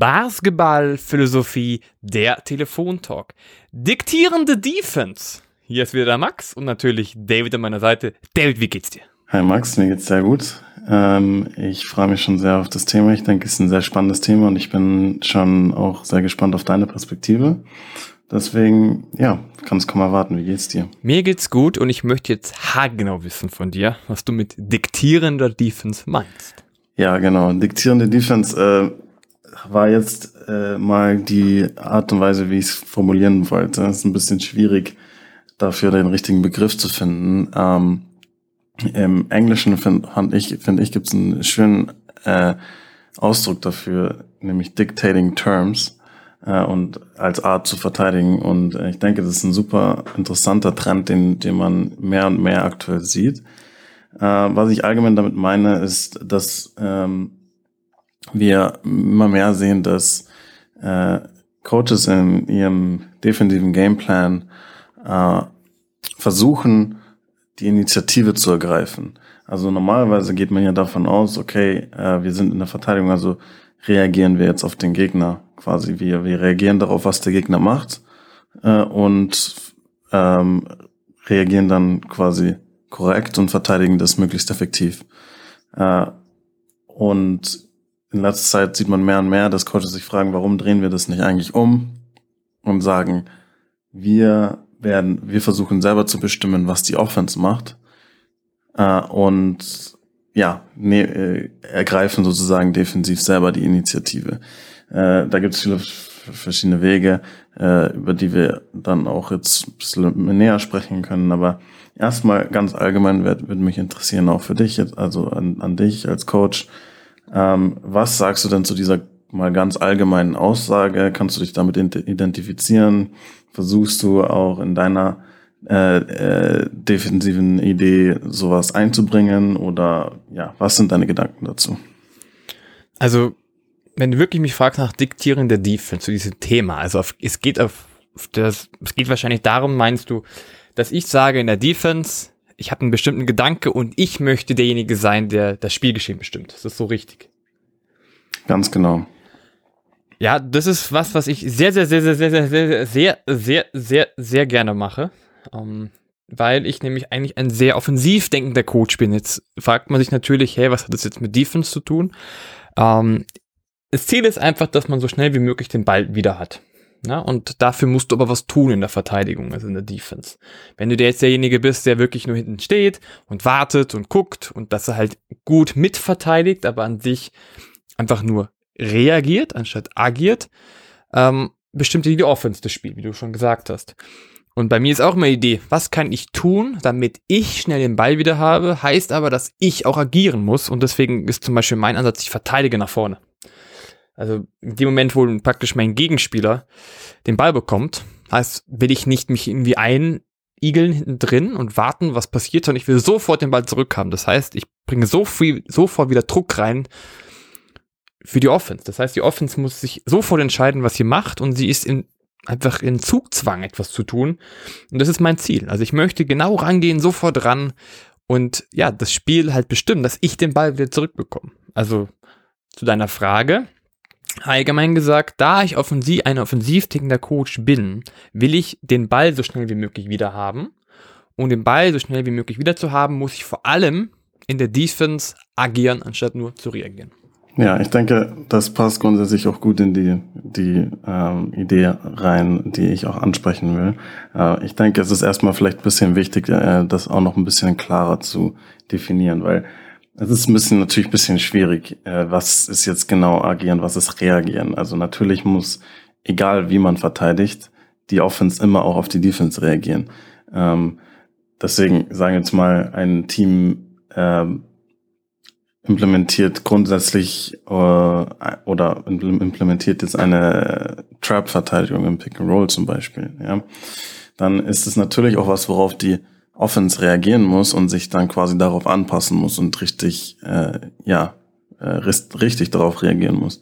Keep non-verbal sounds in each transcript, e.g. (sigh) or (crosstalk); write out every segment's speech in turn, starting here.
Basketballphilosophie, der Telefontalk. Diktierende Defense. Hier ist wieder der Max und natürlich David an meiner Seite. David, wie geht's dir? Hi Max, mir geht's sehr gut. Ähm, ich freue mich schon sehr auf das Thema. Ich denke, es ist ein sehr spannendes Thema und ich bin schon auch sehr gespannt auf deine Perspektive. Deswegen, ja, kannst kaum erwarten. Wie geht's dir? Mir geht's gut und ich möchte jetzt haargenau wissen von dir, was du mit diktierender Defense meinst. Ja, genau. Diktierende Defense äh, war jetzt äh, mal die Art und Weise, wie ich es formulieren wollte. Es ist ein bisschen schwierig, dafür den richtigen Begriff zu finden. Ähm, Im Englischen finde ich, finde ich, gibt es einen schönen äh, Ausdruck dafür, nämlich dictating terms äh, und als Art zu verteidigen. Und ich denke, das ist ein super interessanter Trend, den, den man mehr und mehr aktuell sieht. Äh, was ich allgemein damit meine, ist, dass ähm, wir immer mehr sehen, dass äh, Coaches in ihrem defensiven Gameplan äh, versuchen, die Initiative zu ergreifen. Also normalerweise geht man ja davon aus, okay, äh, wir sind in der Verteidigung, also reagieren wir jetzt auf den Gegner quasi. Wir, wir reagieren darauf, was der Gegner macht äh, und ähm, reagieren dann quasi korrekt und verteidigen das möglichst effektiv. Äh, und in letzter Zeit sieht man mehr und mehr, dass Coaches sich fragen, warum drehen wir das nicht eigentlich um und sagen, wir werden, wir versuchen selber zu bestimmen, was die Offense macht äh, und ja, ne, äh, ergreifen sozusagen defensiv selber die Initiative. Äh, da gibt es viele verschiedene Wege, äh, über die wir dann auch jetzt ein bisschen näher sprechen können. Aber erstmal ganz allgemein würde würd mich interessieren, auch für dich, also an, an dich als Coach. Ähm, was sagst du denn zu dieser mal ganz allgemeinen Aussage? Kannst du dich damit identifizieren? Versuchst du auch in deiner äh, äh, defensiven Idee sowas einzubringen? Oder ja, was sind deine Gedanken dazu? Also wenn du wirklich mich fragst nach Diktieren der Defense zu diesem Thema, also auf, es geht auf das, es geht wahrscheinlich darum, meinst du, dass ich sage in der Defense, ich habe einen bestimmten Gedanke und ich möchte derjenige sein, der das Spielgeschehen bestimmt. Das ist so richtig. Ganz genau. Ja, das ist was, was ich sehr, sehr, sehr, sehr, sehr, sehr, sehr, sehr, sehr, sehr, sehr gerne mache. Ähm, weil ich nämlich eigentlich ein sehr offensiv denkender Coach bin. Jetzt fragt man sich natürlich, hey, was hat das jetzt mit Defense zu tun? Ähm, das Ziel ist einfach, dass man so schnell wie möglich den Ball wieder hat. Ja, und dafür musst du aber was tun in der Verteidigung, also in der Defense. Wenn du der jetzt derjenige bist, der wirklich nur hinten steht und wartet und guckt und dass er halt gut mitverteidigt, aber an sich einfach nur reagiert, anstatt agiert, ähm, bestimmt die Offense das Spiel, wie du schon gesagt hast. Und bei mir ist auch immer die Idee, was kann ich tun, damit ich schnell den Ball wieder habe, heißt aber, dass ich auch agieren muss und deswegen ist zum Beispiel mein Ansatz, ich verteidige nach vorne. Also in dem Moment, wo praktisch mein Gegenspieler den Ball bekommt, heißt, will ich nicht mich irgendwie einigeln hinten drin und warten, was passiert, sondern ich will sofort den Ball zurückhaben. Das heißt, ich bringe so viel, sofort wieder Druck rein für die Offense. Das heißt, die Offense muss sich sofort entscheiden, was sie macht und sie ist in, einfach in Zugzwang, etwas zu tun. Und das ist mein Ziel. Also ich möchte genau rangehen, sofort ran und ja, das Spiel halt bestimmen, dass ich den Ball wieder zurückbekomme. Also zu deiner Frage Allgemein gesagt, da ich offensiv, ein offensiv tickender Coach bin, will ich den Ball so schnell wie möglich wieder haben. Um den Ball so schnell wie möglich wieder zu haben, muss ich vor allem in der Defense agieren, anstatt nur zu reagieren. Ja, ich denke, das passt grundsätzlich auch gut in die, die ähm, Idee rein, die ich auch ansprechen will. Äh, ich denke, es ist erstmal vielleicht ein bisschen wichtig, äh, das auch noch ein bisschen klarer zu definieren, weil es ist ein bisschen natürlich ein bisschen schwierig. Äh, was ist jetzt genau agieren, was ist reagieren? Also natürlich muss, egal wie man verteidigt, die Offense immer auch auf die Defense reagieren. Ähm, deswegen sagen wir jetzt mal, ein Team ähm, implementiert grundsätzlich äh, oder implementiert jetzt eine Trap-Verteidigung im Pick and Roll zum Beispiel. Ja, dann ist es natürlich auch was, worauf die Offense reagieren muss und sich dann quasi darauf anpassen muss und richtig, äh, ja, äh, richtig darauf reagieren muss.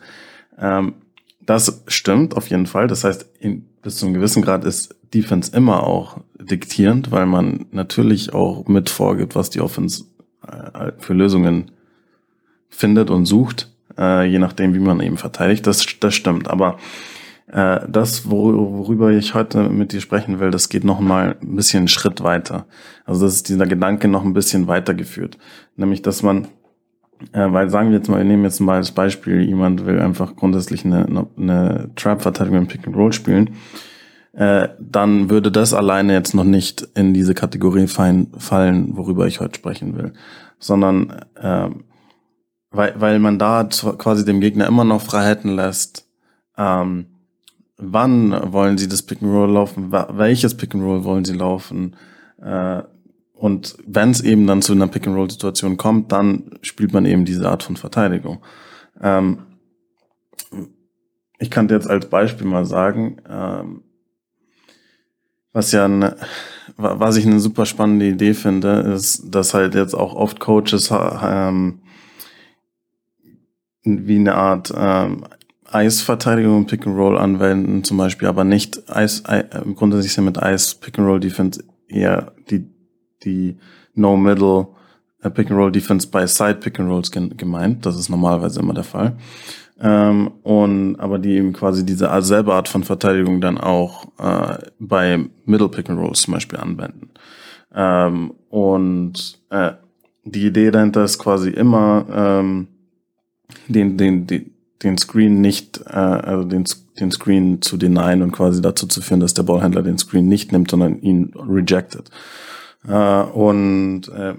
Ähm, das stimmt auf jeden Fall. Das heißt, in, bis zu einem gewissen Grad ist Defense immer auch diktierend, weil man natürlich auch mit vorgibt, was die Offense äh, für Lösungen findet und sucht. äh, je nachdem, wie man eben verteidigt. Das, das stimmt. Aber äh, das, worüber ich heute mit dir sprechen will, das geht noch mal ein bisschen einen Schritt weiter. Also das ist dieser Gedanke noch ein bisschen weitergeführt. Nämlich, dass man, äh, weil sagen wir jetzt mal, wir nehmen jetzt mal als Beispiel, jemand will einfach grundsätzlich eine, eine, Trap-Verteidigung im Pick and Roll spielen, äh, dann würde das alleine jetzt noch nicht in diese Kategorie fallen, fallen worüber ich heute sprechen will. Sondern äh, weil, weil man da quasi dem Gegner immer noch Freiheiten lässt, ähm, wann wollen sie das Pick and Roll laufen, welches Pick and Roll wollen sie laufen. Äh, und wenn es eben dann zu einer Pick and Roll Situation kommt, dann spielt man eben diese Art von Verteidigung. Ähm, ich kann dir jetzt als Beispiel mal sagen, ähm, was ja eine, was ich eine super spannende Idee finde, ist, dass halt jetzt auch oft Coaches ähm, wie eine Art ähm, Eisverteidigung Pick and Roll anwenden, zum Beispiel, aber nicht Eis, äh, grundsätzlich sind mit Eis Pick and Roll Defense eher die, die No Middle äh, Pick and Roll Defense bei Side Pick and Rolls gemeint. Das ist normalerweise immer der Fall. Ähm, und aber die eben quasi diese selbe Art von Verteidigung dann auch äh, bei Middle Pick and Rolls zum Beispiel anwenden. Ähm, und äh, die Idee dahinter ist quasi immer ähm, den, den, den den Screen nicht, äh, also den, den Screen zu denyen und quasi dazu zu führen, dass der Ballhändler den Screen nicht nimmt, sondern ihn rejected. Äh, und äh,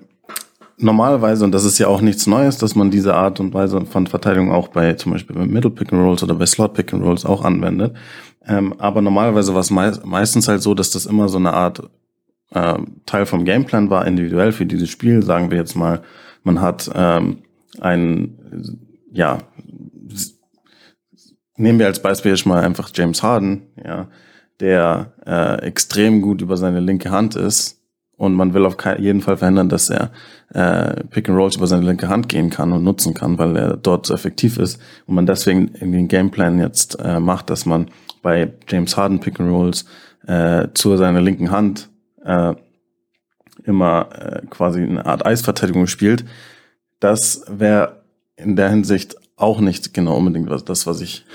normalerweise, und das ist ja auch nichts Neues, dass man diese Art und Weise von Verteidigung auch bei zum Beispiel bei Middle Pick and Rolls oder bei Slot Pick and Rolls auch anwendet. Ähm, aber normalerweise war es mei meistens halt so, dass das immer so eine Art äh, Teil vom Gameplan war, individuell für dieses Spiel. Sagen wir jetzt mal, man hat ähm, ein ja, nehmen wir als Beispiel jetzt mal einfach James Harden, ja, der äh, extrem gut über seine linke Hand ist und man will auf jeden Fall verhindern, dass er äh, Pick and Rolls über seine linke Hand gehen kann und nutzen kann, weil er dort so effektiv ist und man deswegen in den Gameplan jetzt äh, macht, dass man bei James Harden Pick and Rolls äh, zu seiner linken Hand äh, immer äh, quasi eine Art Eisverteidigung spielt. Das wäre in der Hinsicht auch nicht genau unbedingt was, das, was ich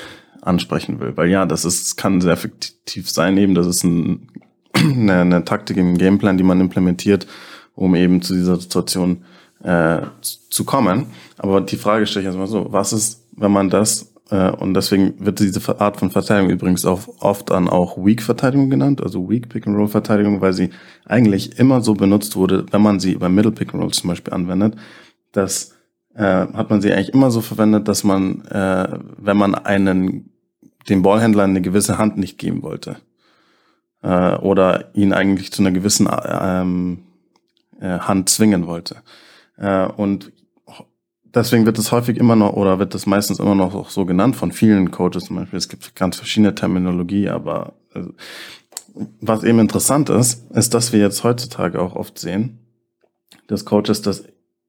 ansprechen will. Weil ja, das ist, kann sehr effektiv sein, eben, das ist ein, (clears throat) eine, eine Taktik im Gameplan, die man implementiert, um eben zu dieser Situation äh, zu kommen. Aber die Frage stelle ich erstmal so, was ist, wenn man das, äh, und deswegen wird diese Art von Verteidigung übrigens auch oft dann auch Weak-Verteidigung genannt, also Weak-Pick-and-Roll-Verteidigung, weil sie eigentlich immer so benutzt wurde, wenn man sie beim Middle-Pick-and-Roll zum Beispiel anwendet, dass äh, hat man sie eigentlich immer so verwendet, dass man, äh, wenn man einen dem Ballhändler eine gewisse Hand nicht geben wollte äh, oder ihn eigentlich zu einer gewissen ähm, äh, Hand zwingen wollte. Äh, und deswegen wird es häufig immer noch oder wird es meistens immer noch auch so genannt von vielen Coaches zum Beispiel. Es gibt ganz verschiedene Terminologie, aber äh, was eben interessant ist, ist, dass wir jetzt heutzutage auch oft sehen, dass Coaches das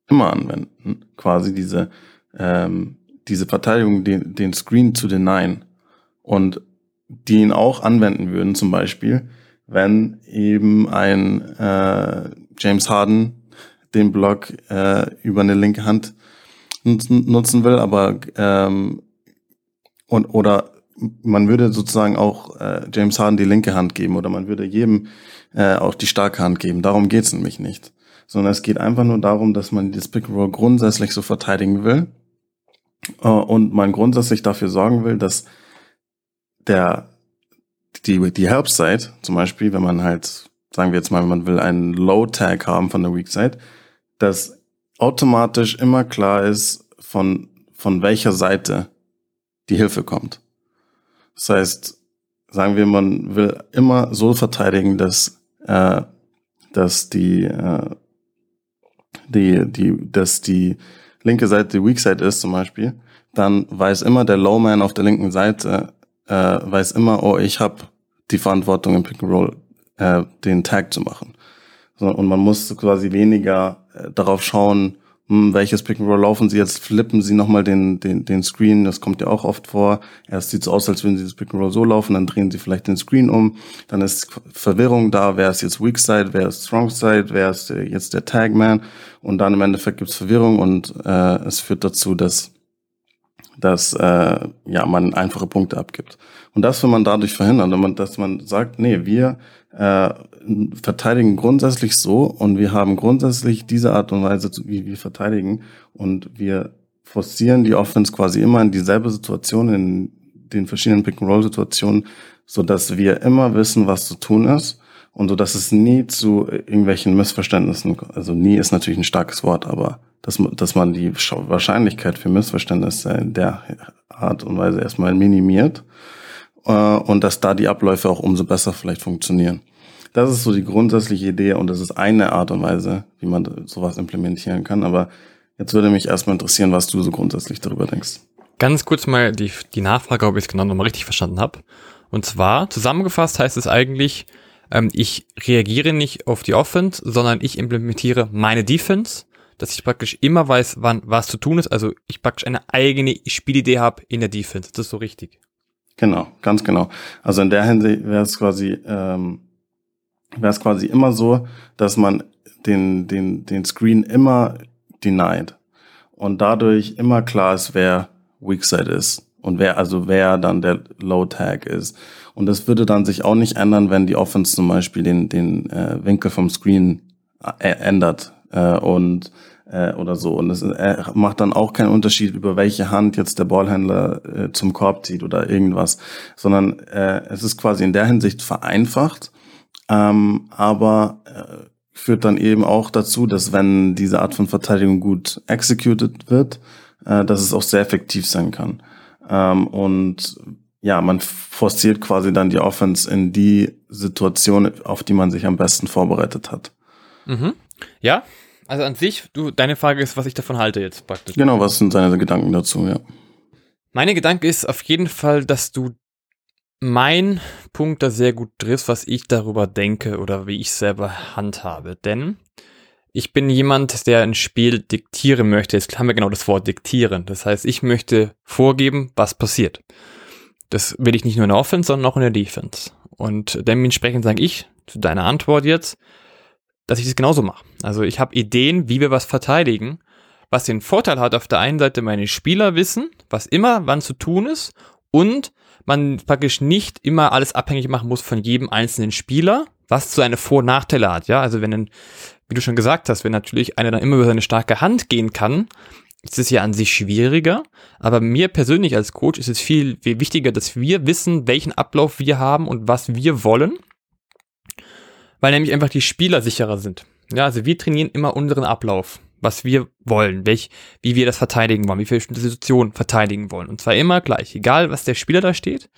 immer anwenden, quasi diese, ähm, diese Verteidigung, den, den Screen zu denyen. Und die ihn auch anwenden würden, zum Beispiel, wenn eben ein äh, James Harden den Block äh, über eine linke Hand nutzen will, aber ähm, und oder man würde sozusagen auch äh, James Harden die linke Hand geben oder man würde jedem äh, auch die starke Hand geben. Darum geht's nämlich nicht sondern es geht einfach nur darum, dass man das Pick and Roll grundsätzlich so verteidigen will äh, und man grundsätzlich dafür sorgen will, dass der die die Help Side zum Beispiel, wenn man halt sagen wir jetzt mal, man will einen Low Tag haben von der Weak Side, dass automatisch immer klar ist von von welcher Seite die Hilfe kommt. Das heißt, sagen wir, man will immer so verteidigen, dass äh, dass die äh, die, die, dass die linke Seite die Weak Side ist zum Beispiel, dann weiß immer der Lowman auf der linken Seite, äh, weiß immer, oh, ich habe die Verantwortung im Pick and Roll, äh, den Tag zu machen. So, und man muss quasi weniger äh, darauf schauen, hm, welches Pick and Roll laufen sie? Jetzt, flippen sie nochmal den, den, den Screen, das kommt ja auch oft vor. Erst sieht es aus, als würden sie das Pick and Roll so laufen, dann drehen sie vielleicht den Screen um, dann ist Verwirrung da, wer ist jetzt Weak Side, wer ist Strong Side, wer ist äh, jetzt der Tagman? Und dann im Endeffekt gibt's Verwirrung und äh, es führt dazu, dass dass äh, ja man einfache Punkte abgibt. Und das will man dadurch verhindern, dass man sagt, nee, wir äh, verteidigen grundsätzlich so und wir haben grundsätzlich diese Art und Weise, wie wir verteidigen und wir forcieren die Offense quasi immer in dieselbe Situation, in den verschiedenen Pick-and-Roll-Situationen, so dass wir immer wissen, was zu tun ist und so dass es nie zu irgendwelchen Missverständnissen, also nie ist natürlich ein starkes Wort, aber dass, dass man die Wahrscheinlichkeit für Missverständnisse in der Art und Weise erstmal minimiert äh, und dass da die Abläufe auch umso besser vielleicht funktionieren. Das ist so die grundsätzliche Idee und das ist eine Art und Weise, wie man sowas implementieren kann. Aber jetzt würde mich erstmal interessieren, was du so grundsätzlich darüber denkst. Ganz kurz mal die, die Nachfrage, ob ich es genau nochmal richtig verstanden habe. Und zwar, zusammengefasst heißt es eigentlich, ähm, ich reagiere nicht auf die Offense, sondern ich implementiere meine Defense, dass ich praktisch immer weiß, wann was zu tun ist. Also ich praktisch eine eigene Spielidee habe in der Defense. Das ist so richtig. Genau, ganz genau. Also in der Hinsicht wäre es quasi, ähm, wäre es quasi immer so, dass man den, den, den Screen immer denied und dadurch immer klar ist, wer Weakside ist und wer also wer dann der Low Tag ist. Und das würde dann sich auch nicht ändern, wenn die Offense zum Beispiel den den äh, Winkel vom Screen äh, ändert äh, und äh, oder so. Und es äh, macht dann auch keinen Unterschied, über welche Hand jetzt der Ballhändler äh, zum Korb zieht oder irgendwas, sondern äh, es ist quasi in der Hinsicht vereinfacht, ähm, aber äh, führt dann eben auch dazu, dass wenn diese Art von Verteidigung gut executed wird, äh, dass es auch sehr effektiv sein kann. Ähm, und ja, man forciert quasi dann die Offense in die Situation, auf die man sich am besten vorbereitet hat. Mhm. Ja, also an sich, du, deine Frage ist, was ich davon halte jetzt praktisch. Genau, was sind deine Gedanken dazu, ja. Meine Gedanke ist auf jeden Fall, dass du mein Punkt da sehr gut triffst, was ich darüber denke oder wie ich selber handhabe. Denn ich bin jemand, der ein Spiel diktieren möchte. Jetzt haben wir genau das Wort diktieren. Das heißt, ich möchte vorgeben, was passiert. Das will ich nicht nur in der Offense, sondern auch in der Defense. Und dementsprechend sage ich zu deiner Antwort jetzt, dass ich das genauso mache. Also ich habe Ideen, wie wir was verteidigen, was den Vorteil hat, auf der einen Seite meine Spieler wissen, was immer wann zu tun ist und man praktisch nicht immer alles abhängig machen muss von jedem einzelnen Spieler, was zu seine Vor- und Nachteile hat. Ja, also wenn wie du schon gesagt hast, wenn natürlich einer dann immer über seine starke Hand gehen kann, ist es ja an sich schwieriger. Aber mir persönlich als Coach ist es viel wichtiger, dass wir wissen, welchen Ablauf wir haben und was wir wollen. Weil nämlich einfach die Spieler sicherer sind. Ja, also wir trainieren immer unseren Ablauf, was wir wollen, welch, wie wir das verteidigen wollen, wie wir bestimmte Situationen verteidigen wollen. Und zwar immer gleich, egal was der Spieler da steht.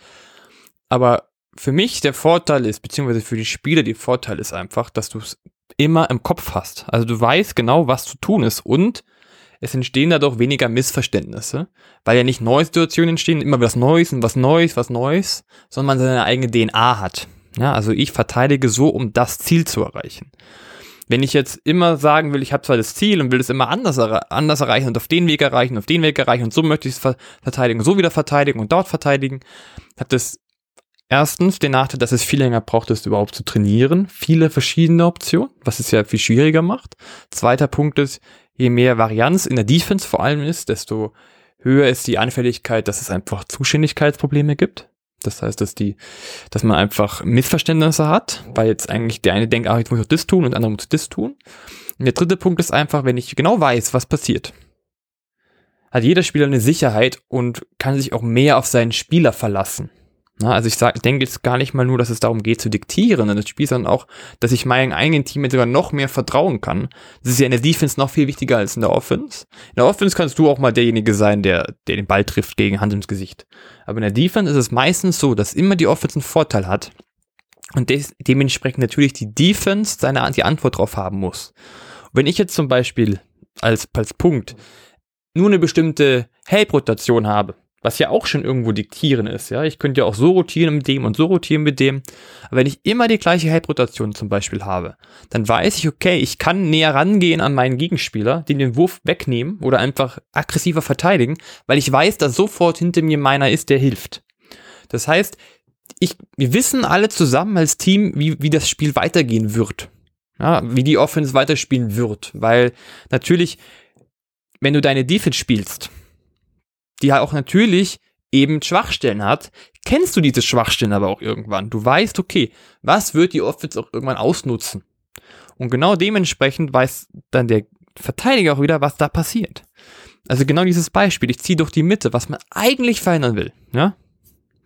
Aber für mich der Vorteil ist, beziehungsweise für die Spieler die Vorteil ist einfach, dass du es immer im Kopf hast. Also du weißt genau, was zu tun ist und es entstehen dadurch weniger Missverständnisse, weil ja nicht neue Situationen entstehen, immer was Neues und was Neues, was Neues, sondern man seine eigene DNA hat. Ja, also ich verteidige so, um das Ziel zu erreichen. Wenn ich jetzt immer sagen will, ich habe zwar das Ziel und will es immer anders, anders erreichen und auf den Weg erreichen, auf den Weg erreichen und so möchte ich es verteidigen, so wieder verteidigen und dort verteidigen, hat das erstens den Nachteil, dass es viel länger braucht, das überhaupt zu trainieren. Viele verschiedene Optionen, was es ja viel schwieriger macht. Zweiter Punkt ist, je mehr Varianz in der Defense vor allem ist, desto höher ist die Anfälligkeit, dass es einfach Zuständigkeitsprobleme gibt. Das heißt, dass die, dass man einfach Missverständnisse hat, weil jetzt eigentlich der eine denkt, ah, jetzt muss ich das tun und der andere muss das tun. Und der dritte Punkt ist einfach, wenn ich genau weiß, was passiert, hat jeder Spieler eine Sicherheit und kann sich auch mehr auf seinen Spieler verlassen. Na, also ich sag, denke jetzt gar nicht mal nur, dass es darum geht zu diktieren in das Spiel, sondern auch, dass ich meinem eigenen Team jetzt sogar noch mehr vertrauen kann. Das ist ja in der Defense noch viel wichtiger als in der Offense. In der Offense kannst du auch mal derjenige sein, der, der den Ball trifft gegen Hand ins Gesicht. Aber in der Defense ist es meistens so, dass immer die Offense einen Vorteil hat und des, dementsprechend natürlich die Defense seine die Antwort drauf haben muss. Und wenn ich jetzt zum Beispiel als, als Punkt nur eine bestimmte Help-Rotation habe, was ja auch schon irgendwo diktieren ist, ja. Ich könnte ja auch so rotieren mit dem und so rotieren mit dem. Aber wenn ich immer die gleiche Help-Rotation zum Beispiel habe, dann weiß ich, okay, ich kann näher rangehen an meinen Gegenspieler, den den Wurf wegnehmen oder einfach aggressiver verteidigen, weil ich weiß, dass sofort hinter mir meiner ist, der hilft. Das heißt, ich, wir wissen alle zusammen als Team, wie, wie das Spiel weitergehen wird. Ja, wie die Offense weiterspielen wird. Weil natürlich, wenn du deine Defense spielst, die halt auch natürlich eben Schwachstellen hat, kennst du diese Schwachstellen aber auch irgendwann. Du weißt, okay, was wird die Offense auch irgendwann ausnutzen? Und genau dementsprechend weiß dann der Verteidiger auch wieder, was da passiert. Also genau dieses Beispiel, ich ziehe durch die Mitte, was man eigentlich verhindern will, ja?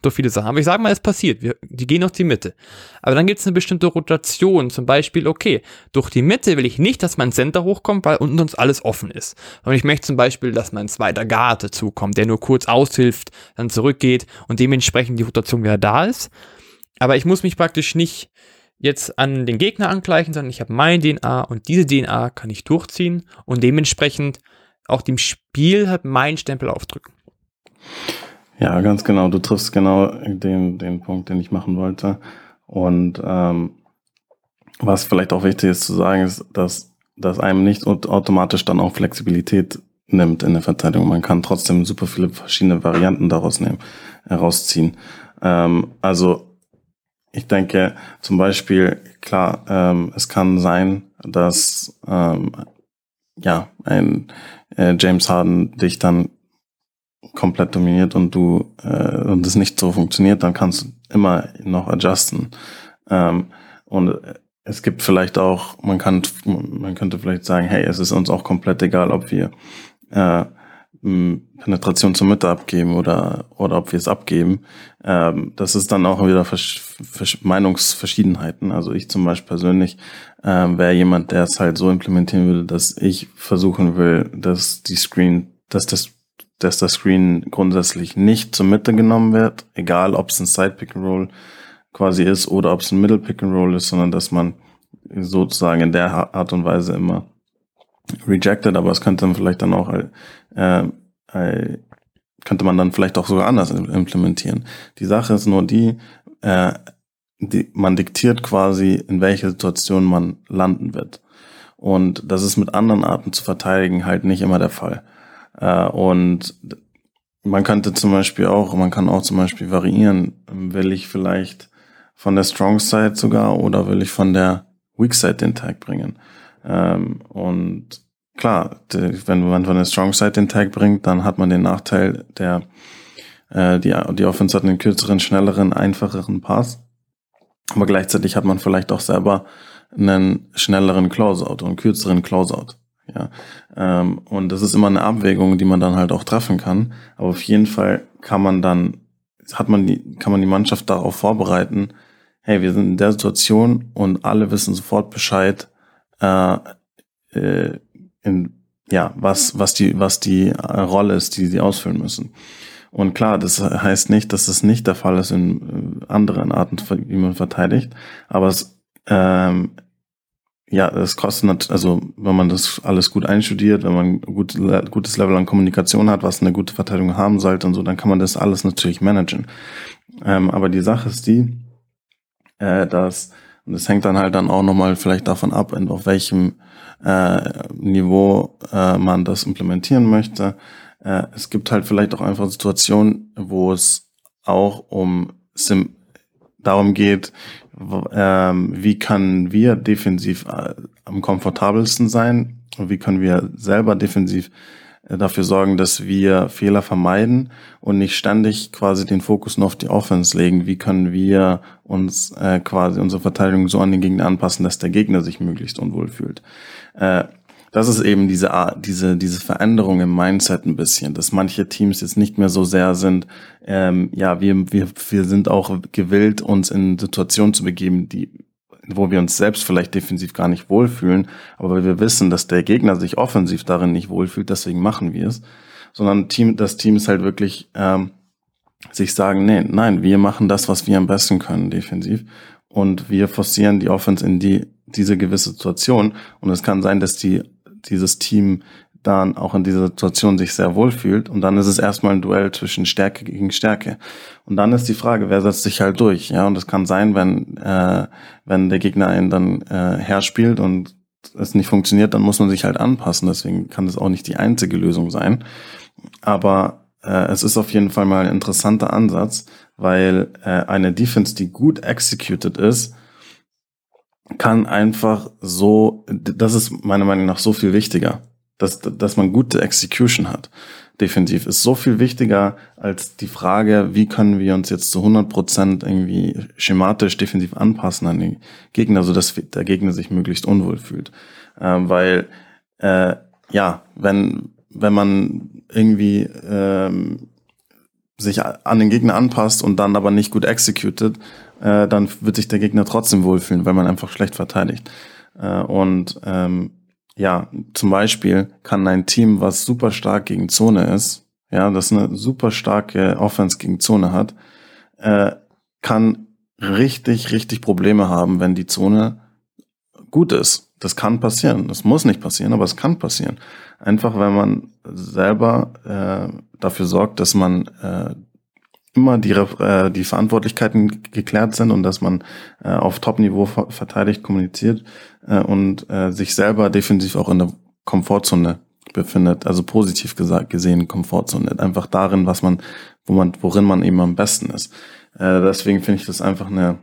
Durch viele Sachen. Aber ich sage mal, es passiert. Wir, die gehen durch die Mitte. Aber dann gibt es eine bestimmte Rotation. Zum Beispiel, okay, durch die Mitte will ich nicht, dass mein Center hochkommt, weil unten uns alles offen ist. Und ich möchte zum Beispiel, dass mein zweiter Guard dazukommt, der nur kurz aushilft, dann zurückgeht und dementsprechend die Rotation wieder da ist. Aber ich muss mich praktisch nicht jetzt an den Gegner angleichen, sondern ich habe mein DNA und diese DNA kann ich durchziehen und dementsprechend auch dem Spiel halt meinen Stempel aufdrücken. Ja, ganz genau. Du triffst genau den, den Punkt, den ich machen wollte. Und ähm, was vielleicht auch wichtig ist zu sagen, ist, dass, dass einem nicht automatisch dann auch Flexibilität nimmt in der Verteidigung. Man kann trotzdem super viele verschiedene Varianten daraus nehmen, herausziehen. Ähm, also ich denke zum Beispiel, klar, ähm, es kann sein, dass ähm, ja ein äh, James Harden dich dann komplett dominiert und du äh, und es nicht so funktioniert, dann kannst du immer noch adjusten. Ähm, und es gibt vielleicht auch, man kann, man könnte vielleicht sagen, hey, es ist uns auch komplett egal, ob wir äh, Penetration zur Mitte abgeben oder oder ob wir es abgeben. Ähm, das ist dann auch wieder Versch Versch Meinungsverschiedenheiten. Also ich zum Beispiel persönlich ähm, wäre jemand, der es halt so implementieren würde, dass ich versuchen will, dass die Screen, dass das dass das Screen grundsätzlich nicht zur Mitte genommen wird, egal ob es ein Side Pick and Roll quasi ist oder ob es ein Middle Pick and Roll ist, sondern dass man sozusagen in der Art und Weise immer rejected, aber es könnte man vielleicht dann auch äh, äh, könnte man dann vielleicht auch sogar anders implementieren. Die Sache ist nur die, äh, die man diktiert quasi, in welche Situation man landen wird. Und das ist mit anderen Arten zu verteidigen halt nicht immer der Fall. Äh, und man könnte zum Beispiel auch, man kann auch zum Beispiel variieren, will ich vielleicht von der Strong Side sogar oder will ich von der Weak Side den Tag bringen. Ähm, und klar, wenn man von der Strong Side den Tag bringt, dann hat man den Nachteil, der äh, die, die Offense hat einen kürzeren, schnelleren, einfacheren Pass. Aber gleichzeitig hat man vielleicht auch selber einen schnelleren Closeout und kürzeren Closeout. Ja, ähm, und das ist immer eine Abwägung, die man dann halt auch treffen kann. Aber auf jeden Fall kann man dann, hat man die, kann man die Mannschaft darauf vorbereiten, hey, wir sind in der Situation und alle wissen sofort Bescheid, äh, äh, in, ja, was, was die, was die äh, Rolle ist, die sie ausfüllen müssen. Und klar, das heißt nicht, dass das nicht der Fall ist in äh, anderen Arten, wie man verteidigt, aber es ähm, ja, das kostet, also wenn man das alles gut einstudiert, wenn man gut, gutes Level an Kommunikation hat, was eine gute Verteidigung haben sollte und so, dann kann man das alles natürlich managen. Ähm, aber die Sache ist die, äh, dass, und das hängt dann halt dann auch nochmal vielleicht davon ab, auf welchem äh, Niveau äh, man das implementieren möchte. Äh, es gibt halt vielleicht auch einfach Situationen, wo es auch um Sim darum geht, ähm, wie können wir defensiv äh, am komfortabelsten sein und wie können wir selber defensiv äh, dafür sorgen, dass wir Fehler vermeiden und nicht ständig quasi den Fokus nur auf die Offense legen. Wie können wir uns äh, quasi unsere Verteidigung so an den Gegner anpassen, dass der Gegner sich möglichst unwohl fühlt. Das ist eben diese diese, diese Veränderung im Mindset ein bisschen, dass manche Teams jetzt nicht mehr so sehr sind, ähm, ja, wir, wir, wir sind auch gewillt, uns in Situationen zu begeben, die, wo wir uns selbst vielleicht defensiv gar nicht wohlfühlen, aber wir wissen, dass der Gegner sich offensiv darin nicht wohlfühlt, deswegen machen wir es. Sondern Team, das Team ist halt wirklich ähm, sich sagen, nee, nein, wir machen das, was wir am besten können, defensiv. Und wir forcieren die Offense in die, diese gewisse Situation. Und es kann sein, dass die dieses Team dann auch in dieser Situation sich sehr wohl fühlt. Und dann ist es erstmal ein Duell zwischen Stärke gegen Stärke. Und dann ist die Frage, wer setzt sich halt durch? Ja, und es kann sein, wenn, äh, wenn der Gegner einen dann äh, herspielt und es nicht funktioniert, dann muss man sich halt anpassen. Deswegen kann das auch nicht die einzige Lösung sein. Aber äh, es ist auf jeden Fall mal ein interessanter Ansatz, weil äh, eine Defense, die gut executed ist, kann einfach so, das ist meiner Meinung nach so viel wichtiger. dass, dass man gute Execution hat. Defensiv ist so viel wichtiger als die Frage, wie können wir uns jetzt zu 100 Prozent irgendwie schematisch defensiv anpassen an den Gegner, so dass der Gegner sich möglichst unwohl fühlt. Ähm, weil, äh, ja, wenn, wenn man irgendwie ähm, sich an den Gegner anpasst und dann aber nicht gut executed, äh, dann wird sich der Gegner trotzdem wohlfühlen, weil man einfach schlecht verteidigt. Äh, und ähm, ja, zum Beispiel kann ein Team, was super stark gegen Zone ist, ja, das eine super starke Offense gegen Zone hat, äh, kann richtig, richtig Probleme haben, wenn die Zone gut ist. Das kann passieren. Das muss nicht passieren, aber es kann passieren. Einfach, wenn man selber äh, dafür sorgt, dass man äh, immer die, äh, die Verantwortlichkeiten geklärt sind und dass man äh, auf Top-Niveau verteidigt kommuniziert äh, und äh, sich selber defensiv auch in der Komfortzone befindet, also positiv gesagt gesehen Komfortzone, einfach darin, was man, wo man, worin man eben am besten ist. Äh, deswegen finde ich das einfach eine,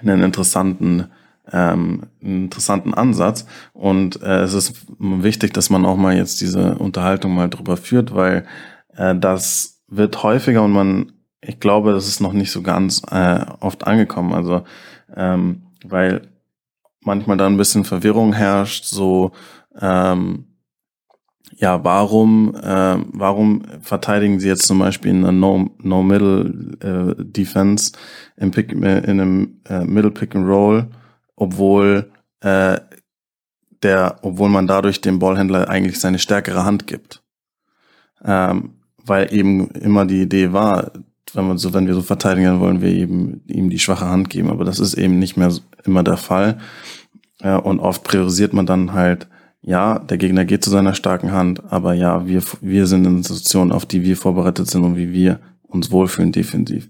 einen interessanten ähm, einen interessanten Ansatz und äh, es ist wichtig, dass man auch mal jetzt diese Unterhaltung mal drüber führt, weil äh, das wird häufiger und man ich glaube, das ist noch nicht so ganz äh, oft angekommen. Also, ähm, weil manchmal da ein bisschen Verwirrung herrscht, so, ähm, ja, warum, äh, warum verteidigen sie jetzt zum Beispiel in einer No-Middle-Defense no, äh, im Pick, äh, in einem äh, Middle-Pick-and-Roll, obwohl äh, der, obwohl man dadurch dem Ballhändler eigentlich seine stärkere Hand gibt. Ähm, weil eben immer die Idee war, wenn man so, wenn wir so verteidigen, wollen wir eben ihm die schwache Hand geben. Aber das ist eben nicht mehr immer der Fall. Ja, und oft priorisiert man dann halt, ja, der Gegner geht zu seiner starken Hand, aber ja, wir, wir sind in Situationen, auf die wir vorbereitet sind und wie wir uns wohlfühlen defensiv.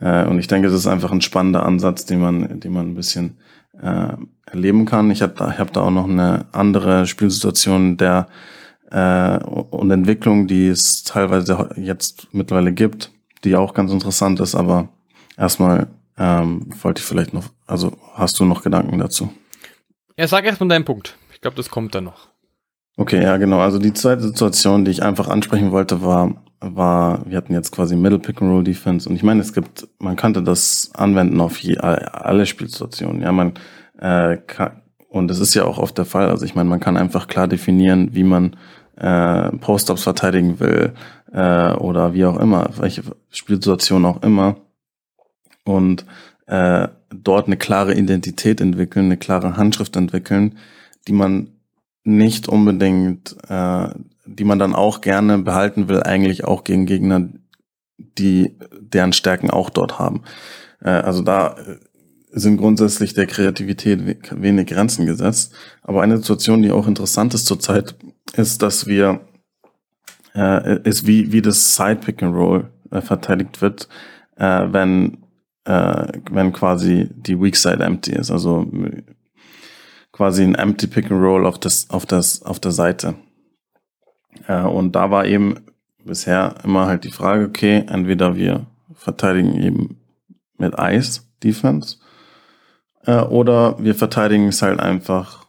Äh, und ich denke, das ist einfach ein spannender Ansatz, den man, den man ein bisschen äh, erleben kann. Ich habe da, ich hab da auch noch eine andere Spielsituation der äh, und Entwicklung, die es teilweise jetzt mittlerweile gibt die auch ganz interessant ist, aber erstmal ähm, wollte ich vielleicht noch, also hast du noch Gedanken dazu? Ja, sag erstmal deinen Punkt. Ich glaube, das kommt dann noch. Okay, ja, genau. Also die zweite Situation, die ich einfach ansprechen wollte, war, war, wir hatten jetzt quasi Middle Pick and Roll Defense und ich meine, es gibt, man könnte das anwenden auf je, alle Spielsituationen. Ja, man äh, kann, und es ist ja auch oft der Fall. Also ich meine, man kann einfach klar definieren, wie man äh, Post-ups verteidigen will äh, oder wie auch immer, welche Spielsituation auch immer und äh, dort eine klare Identität entwickeln, eine klare Handschrift entwickeln, die man nicht unbedingt, äh, die man dann auch gerne behalten will, eigentlich auch gegen Gegner, die deren Stärken auch dort haben. Äh, also da sind grundsätzlich der Kreativität wenig Grenzen gesetzt. Aber eine Situation, die auch interessant ist zurzeit, ist, dass wir, äh, ist wie, wie das Side Pick and Roll äh, verteidigt wird, äh, wenn, äh, wenn quasi die Weak Side empty ist. Also quasi ein Empty Pick and Roll auf das, auf das, auf der Seite. Äh, und da war eben bisher immer halt die Frage, okay, entweder wir verteidigen eben mit Ice Defense äh, oder wir verteidigen es halt einfach,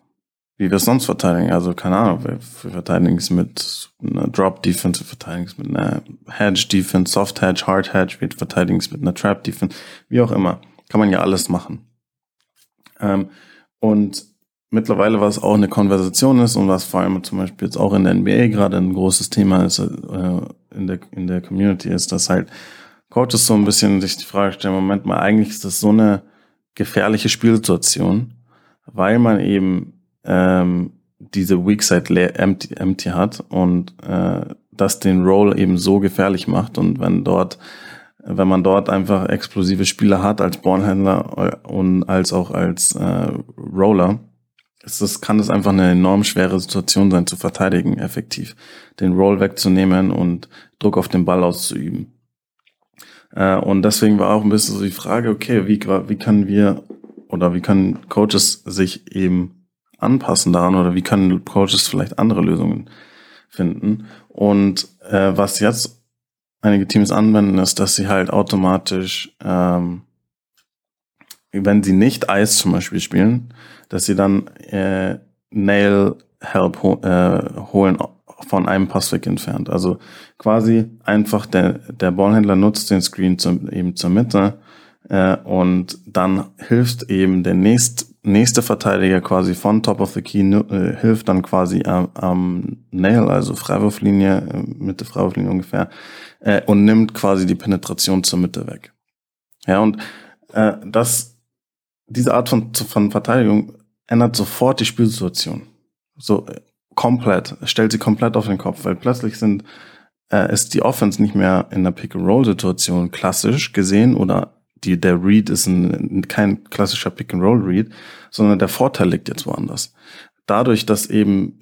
wie wir es sonst verteidigen. Also keine Ahnung, wir, verteidigen es mit einer Drop Defense, wir verteidigen es mit einer Hedge Defense, Soft Hedge, Hard Hedge, wir verteidigen es mit einer Trap Defense, wie auch immer. Kann man ja alles machen. Ähm, und mittlerweile, was auch eine Konversation ist und was vor allem zum Beispiel jetzt auch in der NBA gerade ein großes Thema ist, äh, in der, in der Community ist, dass halt Coaches so ein bisschen sich die Frage stellen, Moment mal, eigentlich ist das so eine gefährliche Spielsituation, weil man eben ähm, diese Weak Side empty, empty hat und äh, das den Roll eben so gefährlich macht und wenn dort wenn man dort einfach explosive Spieler hat als Ballhändler und als auch als äh, Roller, ist das, kann das einfach eine enorm schwere Situation sein zu verteidigen, effektiv. Den Roll wegzunehmen und Druck auf den Ball auszuüben. Äh, und deswegen war auch ein bisschen so die Frage, okay, wie, wie können wir oder wie können Coaches sich eben anpassen daran oder wie können Coaches vielleicht andere Lösungen finden? Und äh, was jetzt einige Teams anwenden, ist, dass sie halt automatisch, ähm, wenn sie nicht Eis zum Beispiel spielen, dass sie dann äh, Nail Help ho äh, holen von einem Passweg entfernt. Also quasi einfach der, der Ballhändler nutzt den Screen zum, eben zur Mitte äh, und dann hilft eben der nächst, nächste Verteidiger quasi von Top of the Key, äh, hilft dann quasi am, am Nail, also Freiwurflinie, äh, Mitte Freiwurflinie ungefähr, äh, und nimmt quasi die Penetration zur Mitte weg. Ja, und äh, das, diese Art von, von Verteidigung ändert sofort die Spielsituation. So äh, komplett, stellt sie komplett auf den Kopf, weil plötzlich sind äh, ist die Offense nicht mehr in der Pick-and-Roll-Situation klassisch gesehen oder die, der Read ist ein, kein klassischer Pick-and-Roll-Read, sondern der Vorteil liegt jetzt woanders. Dadurch, dass eben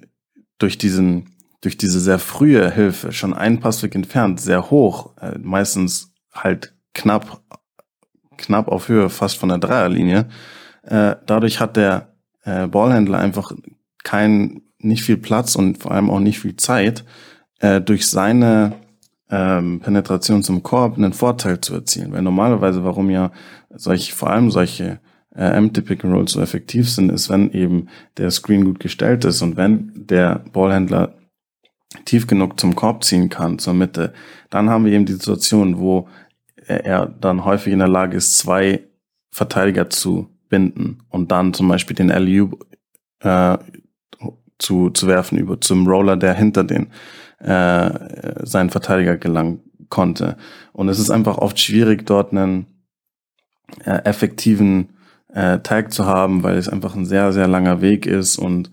durch diesen, durch diese sehr frühe Hilfe schon ein Passweg entfernt, sehr hoch, äh, meistens halt knapp, knapp auf Höhe, fast von der Dreierlinie, äh, dadurch hat der äh, Ballhändler einfach kein, nicht viel Platz und vor allem auch nicht viel Zeit, durch seine ähm, Penetration zum Korb einen Vorteil zu erzielen. Weil normalerweise, warum ja solche, vor allem solche äh, Empty Pick and Rolls so effektiv sind, ist, wenn eben der Screen gut gestellt ist und wenn der Ballhändler tief genug zum Korb ziehen kann, zur Mitte, dann haben wir eben die Situation, wo er dann häufig in der Lage ist, zwei Verteidiger zu binden und dann zum Beispiel den LU äh, zu, zu werfen über zum Roller, der hinter den äh, seinen Verteidiger gelangen konnte. Und es ist einfach oft schwierig, dort einen äh, effektiven äh, Tag zu haben, weil es einfach ein sehr, sehr langer Weg ist und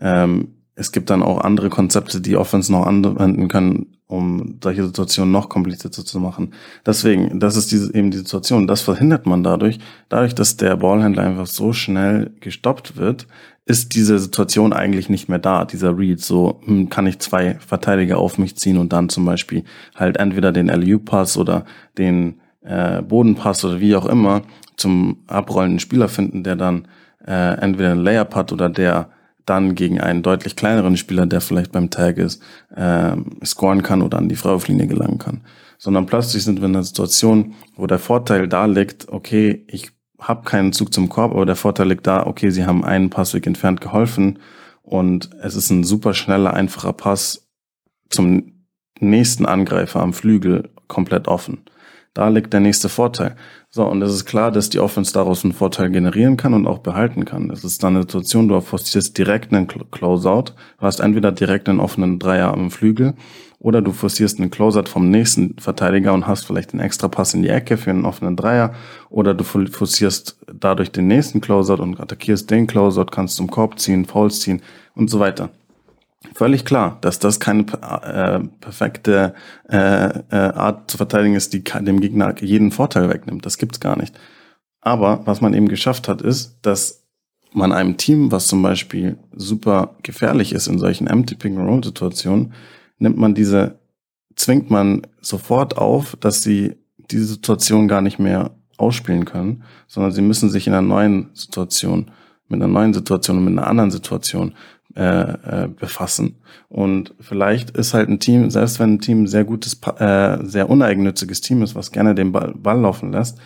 ähm, es gibt dann auch andere Konzepte, die Offense noch anwenden können, um solche Situationen noch komplizierter zu machen. Deswegen, das ist diese, eben die Situation. Das verhindert man dadurch, dadurch, dass der Ballhändler einfach so schnell gestoppt wird, ist diese Situation eigentlich nicht mehr da, dieser Read. So hm, kann ich zwei Verteidiger auf mich ziehen und dann zum Beispiel halt entweder den LU-Pass oder den äh, Bodenpass oder wie auch immer zum abrollenden Spieler finden, der dann äh, entweder einen Layup hat oder der dann gegen einen deutlich kleineren Spieler, der vielleicht beim Tag ist, äh, scoren kann oder an die Freiwurflinie gelangen kann. Sondern plötzlich sind wir in einer Situation, wo der Vorteil da liegt, okay, ich habe keinen Zug zum Korb, aber der Vorteil liegt da, okay, sie haben einen Passweg entfernt geholfen und es ist ein super schneller, einfacher Pass zum nächsten Angreifer am Flügel komplett offen. Da liegt der nächste Vorteil. So, und es ist klar, dass die Offense daraus einen Vorteil generieren kann und auch behalten kann. Es ist dann eine Situation, du forcierst direkt einen Closeout. Du hast entweder direkt einen offenen Dreier am Flügel oder du forcierst einen Closeout vom nächsten Verteidiger und hast vielleicht einen extra Pass in die Ecke für einen offenen Dreier oder du forcierst dadurch den nächsten Closeout und attackierst den Closeout, kannst zum Korb ziehen, Fouls ziehen und so weiter. Völlig klar, dass das keine äh, perfekte äh, äh, Art zu verteidigen ist, die dem Gegner jeden Vorteil wegnimmt. Das gibt's gar nicht. Aber was man eben geschafft hat, ist, dass man einem Team, was zum Beispiel super gefährlich ist in solchen Empty Pick and Roll Situationen, nimmt man diese, zwingt man sofort auf, dass sie diese Situation gar nicht mehr ausspielen können, sondern sie müssen sich in einer neuen Situation, mit einer neuen Situation und mit einer anderen Situation äh, äh, befassen. Und vielleicht ist halt ein Team, selbst wenn ein Team sehr gutes, äh, sehr uneigennütziges Team ist, was gerne den Ball, Ball laufen lässt,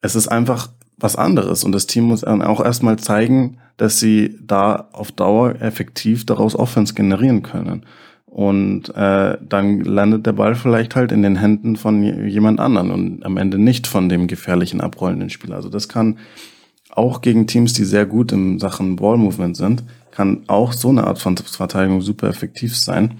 es ist einfach was anderes. Und das Team muss dann auch erstmal zeigen, dass sie da auf Dauer effektiv daraus Offense generieren können. Und äh, dann landet der Ball vielleicht halt in den Händen von jemand anderen und am Ende nicht von dem gefährlichen abrollenden Spieler. Also das kann auch gegen Teams, die sehr gut in Sachen Ball Movement sind, kann auch so eine Art von Verteidigung super effektiv sein.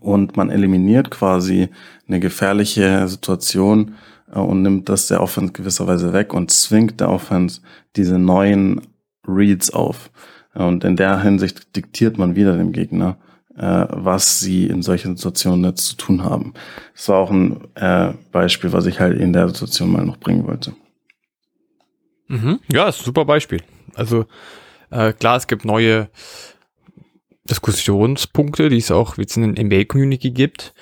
Und man eliminiert quasi eine gefährliche Situation äh, und nimmt das der Offense gewisserweise weg und zwingt der Offense diese neuen Reads auf. Und in der Hinsicht diktiert man wieder dem Gegner, äh, was sie in solchen Situationen jetzt zu tun haben. Das war auch ein äh, Beispiel, was ich halt in der Situation mal noch bringen wollte. Mhm. Ja, ist ein super Beispiel. Also äh, klar, es gibt neue Diskussionspunkte, die es auch jetzt in der NBA-Community gibt.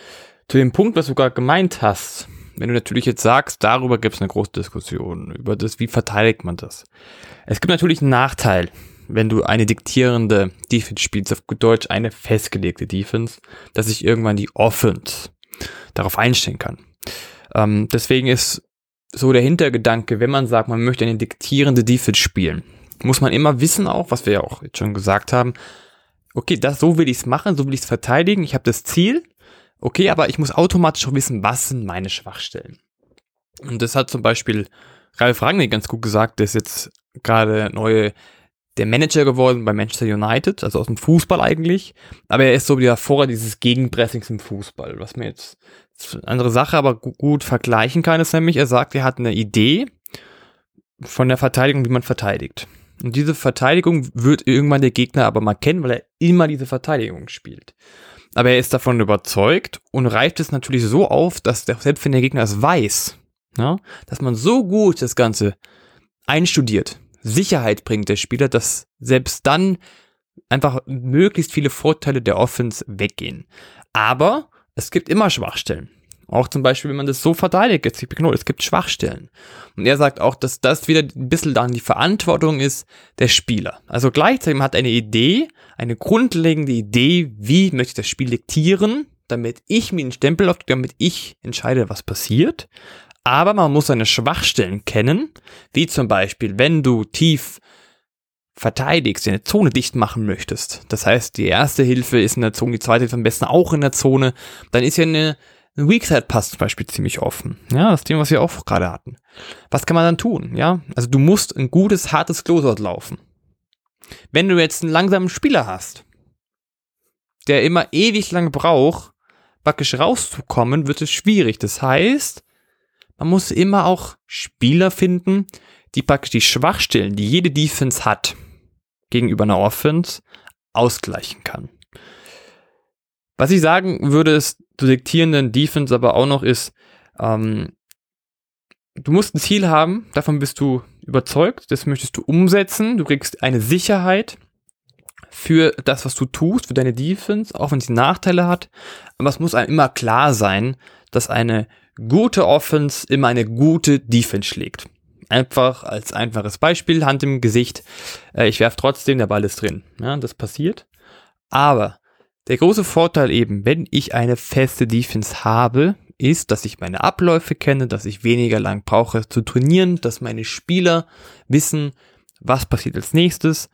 Zu dem Punkt, was du gerade gemeint hast, wenn du natürlich jetzt sagst, darüber gibt es eine große Diskussion, über das, wie verteidigt man das. Es gibt natürlich einen Nachteil, wenn du eine diktierende Defense spielst, auf Deutsch eine festgelegte Defense, dass sich irgendwann die Offense darauf einstellen kann. Ähm, deswegen ist so der Hintergedanke, wenn man sagt, man möchte eine diktierende Defense spielen, muss man immer wissen auch, was wir ja auch jetzt schon gesagt haben, okay, das so will ich es machen, so will ich es verteidigen, ich habe das Ziel, okay, aber ich muss automatisch auch wissen, was sind meine Schwachstellen. Und das hat zum Beispiel Ralf Rangnick ganz gut gesagt, der ist jetzt gerade neue der Manager geworden bei Manchester United, also aus dem Fußball eigentlich. Aber er ist so wie davor dieses Gegenpressings im Fußball, was mir jetzt andere Sache, aber gut vergleichen kann, ist nämlich, er sagt, er hat eine Idee von der Verteidigung, wie man verteidigt. Und diese Verteidigung wird irgendwann der Gegner aber mal kennen, weil er immer diese Verteidigung spielt. Aber er ist davon überzeugt und reift es natürlich so auf, dass der, selbst wenn der Gegner es weiß, ja, dass man so gut das Ganze einstudiert, Sicherheit bringt der Spieler, dass selbst dann einfach möglichst viele Vorteile der Offense weggehen. Aber es gibt immer Schwachstellen. Auch zum Beispiel, wenn man das so verteidigt, es gibt, es gibt Schwachstellen. Und er sagt auch, dass das wieder ein bisschen dann die Verantwortung ist der Spieler. Also gleichzeitig man hat eine Idee, eine grundlegende Idee, wie möchte ich das Spiel diktieren, damit ich mir einen Stempel auf, damit ich entscheide, was passiert. Aber man muss seine Schwachstellen kennen, wie zum Beispiel, wenn du tief verteidigst, eine Zone dicht machen möchtest. Das heißt, die erste Hilfe ist in der Zone, die zweite Hilfe am besten auch in der Zone. Dann ist ja eine, ein Weakside Pass zum Beispiel ziemlich offen. Ja, das Thema, was wir auch gerade hatten. Was kann man dann tun? Ja, also du musst ein gutes, hartes Closeout laufen. Wenn du jetzt einen langsamen Spieler hast, der immer ewig lang braucht, praktisch rauszukommen, wird es schwierig. Das heißt, man muss immer auch Spieler finden, die praktisch die Schwachstellen, die jede Defense hat, gegenüber einer Offense ausgleichen kann. Was ich sagen würde, ist, zu diktierenden Defense aber auch noch ist, ähm, du musst ein Ziel haben, davon bist du überzeugt, das möchtest du umsetzen, du kriegst eine Sicherheit für das, was du tust, für deine Defense, auch wenn sie Nachteile hat, aber es muss einem immer klar sein, dass eine gute Offense immer eine gute Defense schlägt. Einfach als einfaches Beispiel, Hand im Gesicht. Äh, ich werfe trotzdem, der Ball ist drin. Ja, das passiert. Aber der große Vorteil eben, wenn ich eine feste Defense habe, ist, dass ich meine Abläufe kenne, dass ich weniger lang brauche zu trainieren, dass meine Spieler wissen, was passiert als nächstes,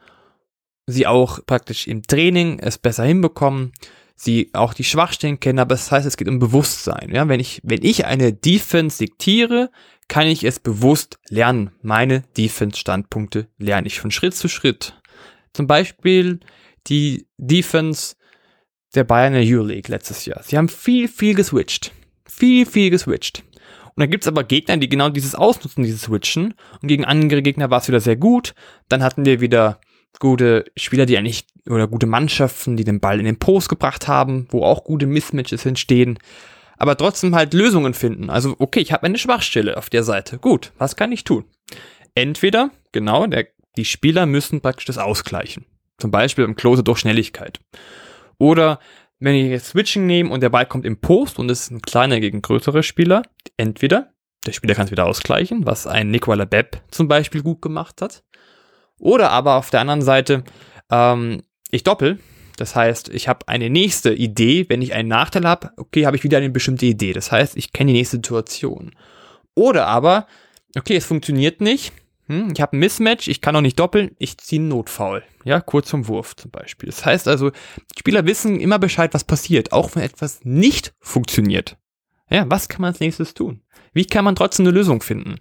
sie auch praktisch im Training es besser hinbekommen, sie auch die Schwachstellen kennen, aber das heißt, es geht um Bewusstsein. Ja, wenn ich, wenn ich eine Defense diktiere, kann ich es bewusst lernen. Meine Defense-Standpunkte lerne ich von Schritt zu Schritt. Zum Beispiel die Defense der Bayern der Euroleague letztes Jahr. Sie haben viel, viel geswitcht. Viel, viel geswitcht. Und dann gibt's aber Gegner, die genau dieses ausnutzen, dieses Switchen. Und gegen andere Gegner war es wieder sehr gut. Dann hatten wir wieder gute Spieler, die eigentlich, oder gute Mannschaften, die den Ball in den Post gebracht haben, wo auch gute Mismatches entstehen, aber trotzdem halt Lösungen finden. Also, okay, ich habe eine Schwachstelle auf der Seite. Gut, was kann ich tun? Entweder, genau, der, die Spieler müssen praktisch das ausgleichen. Zum Beispiel im Close durch Schnelligkeit. Oder wenn ich jetzt Switching nehme und der Ball kommt im Post und es ist ein kleiner gegen größere Spieler, entweder der Spieler kann es wieder ausgleichen, was ein Nikola Bepp zum Beispiel gut gemacht hat. Oder aber auf der anderen Seite, ähm, ich doppel. Das heißt, ich habe eine nächste Idee. Wenn ich einen Nachteil habe, okay, habe ich wieder eine bestimmte Idee. Das heißt, ich kenne die nächste Situation. Oder aber, okay, es funktioniert nicht. Hm, ich habe ein Mismatch, ich kann auch nicht doppeln, ich ziehe einen Notfoul. Ja, kurz zum Wurf zum Beispiel. Das heißt also, Spieler wissen immer Bescheid, was passiert, auch wenn etwas nicht funktioniert. Ja, was kann man als nächstes tun? Wie kann man trotzdem eine Lösung finden?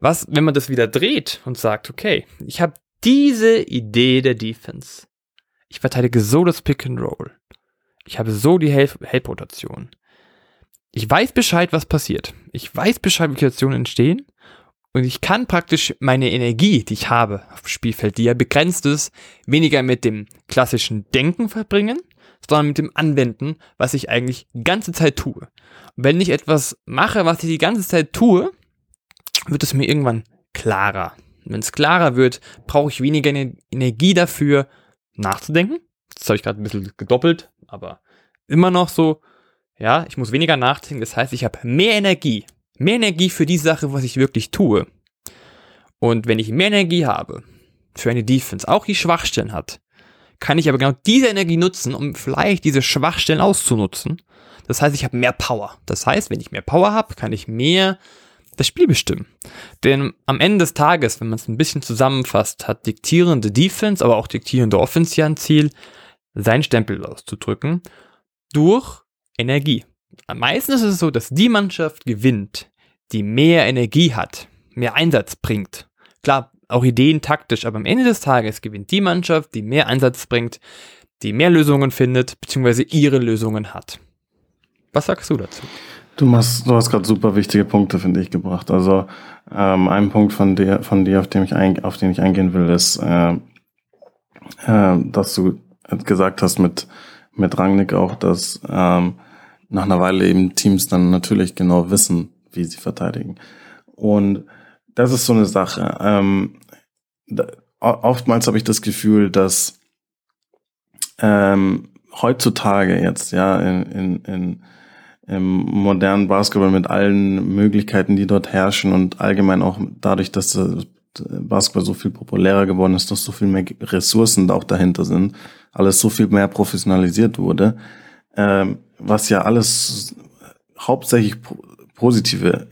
Was, wenn man das wieder dreht und sagt, okay, ich habe diese Idee der Defense. Ich verteidige so das Pick and Roll. Ich habe so die Help-Rotation. Ich weiß Bescheid, was passiert. Ich weiß Bescheid, wie Situationen entstehen. Und ich kann praktisch meine Energie, die ich habe auf dem Spielfeld, die ja begrenzt ist, weniger mit dem klassischen Denken verbringen, sondern mit dem Anwenden, was ich eigentlich die ganze Zeit tue. Und wenn ich etwas mache, was ich die ganze Zeit tue, wird es mir irgendwann klarer. Wenn es klarer wird, brauche ich weniger Energie dafür, nachzudenken. Das habe ich gerade ein bisschen gedoppelt, aber immer noch so, ja, ich muss weniger nachdenken. Das heißt, ich habe mehr Energie. Mehr Energie für die Sache, was ich wirklich tue. Und wenn ich mehr Energie habe, für eine Defense, auch die Schwachstellen hat, kann ich aber genau diese Energie nutzen, um vielleicht diese Schwachstellen auszunutzen. Das heißt, ich habe mehr Power. Das heißt, wenn ich mehr Power habe, kann ich mehr das Spiel bestimmen. Denn am Ende des Tages, wenn man es ein bisschen zusammenfasst, hat diktierende Defense, aber auch diktierende Offense ja ein Ziel, seinen Stempel auszudrücken durch Energie. Meistens ist es so, dass die Mannschaft gewinnt, die mehr Energie hat, mehr Einsatz bringt. Klar, auch Ideen taktisch, aber am Ende des Tages gewinnt die Mannschaft, die mehr Einsatz bringt, die mehr Lösungen findet, beziehungsweise ihre Lösungen hat. Was sagst du dazu? Du, machst, du hast gerade super wichtige Punkte, finde ich, gebracht. Also ähm, ein Punkt von dir, von dir, auf, dem ich ein, auf den ich eingehen will, ist, äh, äh, dass du gesagt hast mit, mit Rangnick auch, dass ähm, nach einer Weile eben Teams dann natürlich genau wissen, wie sie verteidigen. Und das ist so eine Sache. Ähm, da, oftmals habe ich das Gefühl, dass ähm, heutzutage jetzt, ja, in, in, in im modernen Basketball mit allen Möglichkeiten, die dort herrschen und allgemein auch dadurch, dass Basketball so viel populärer geworden ist, dass so viel mehr Ressourcen auch dahinter sind, alles so viel mehr professionalisiert wurde, ähm, was ja alles hauptsächlich positive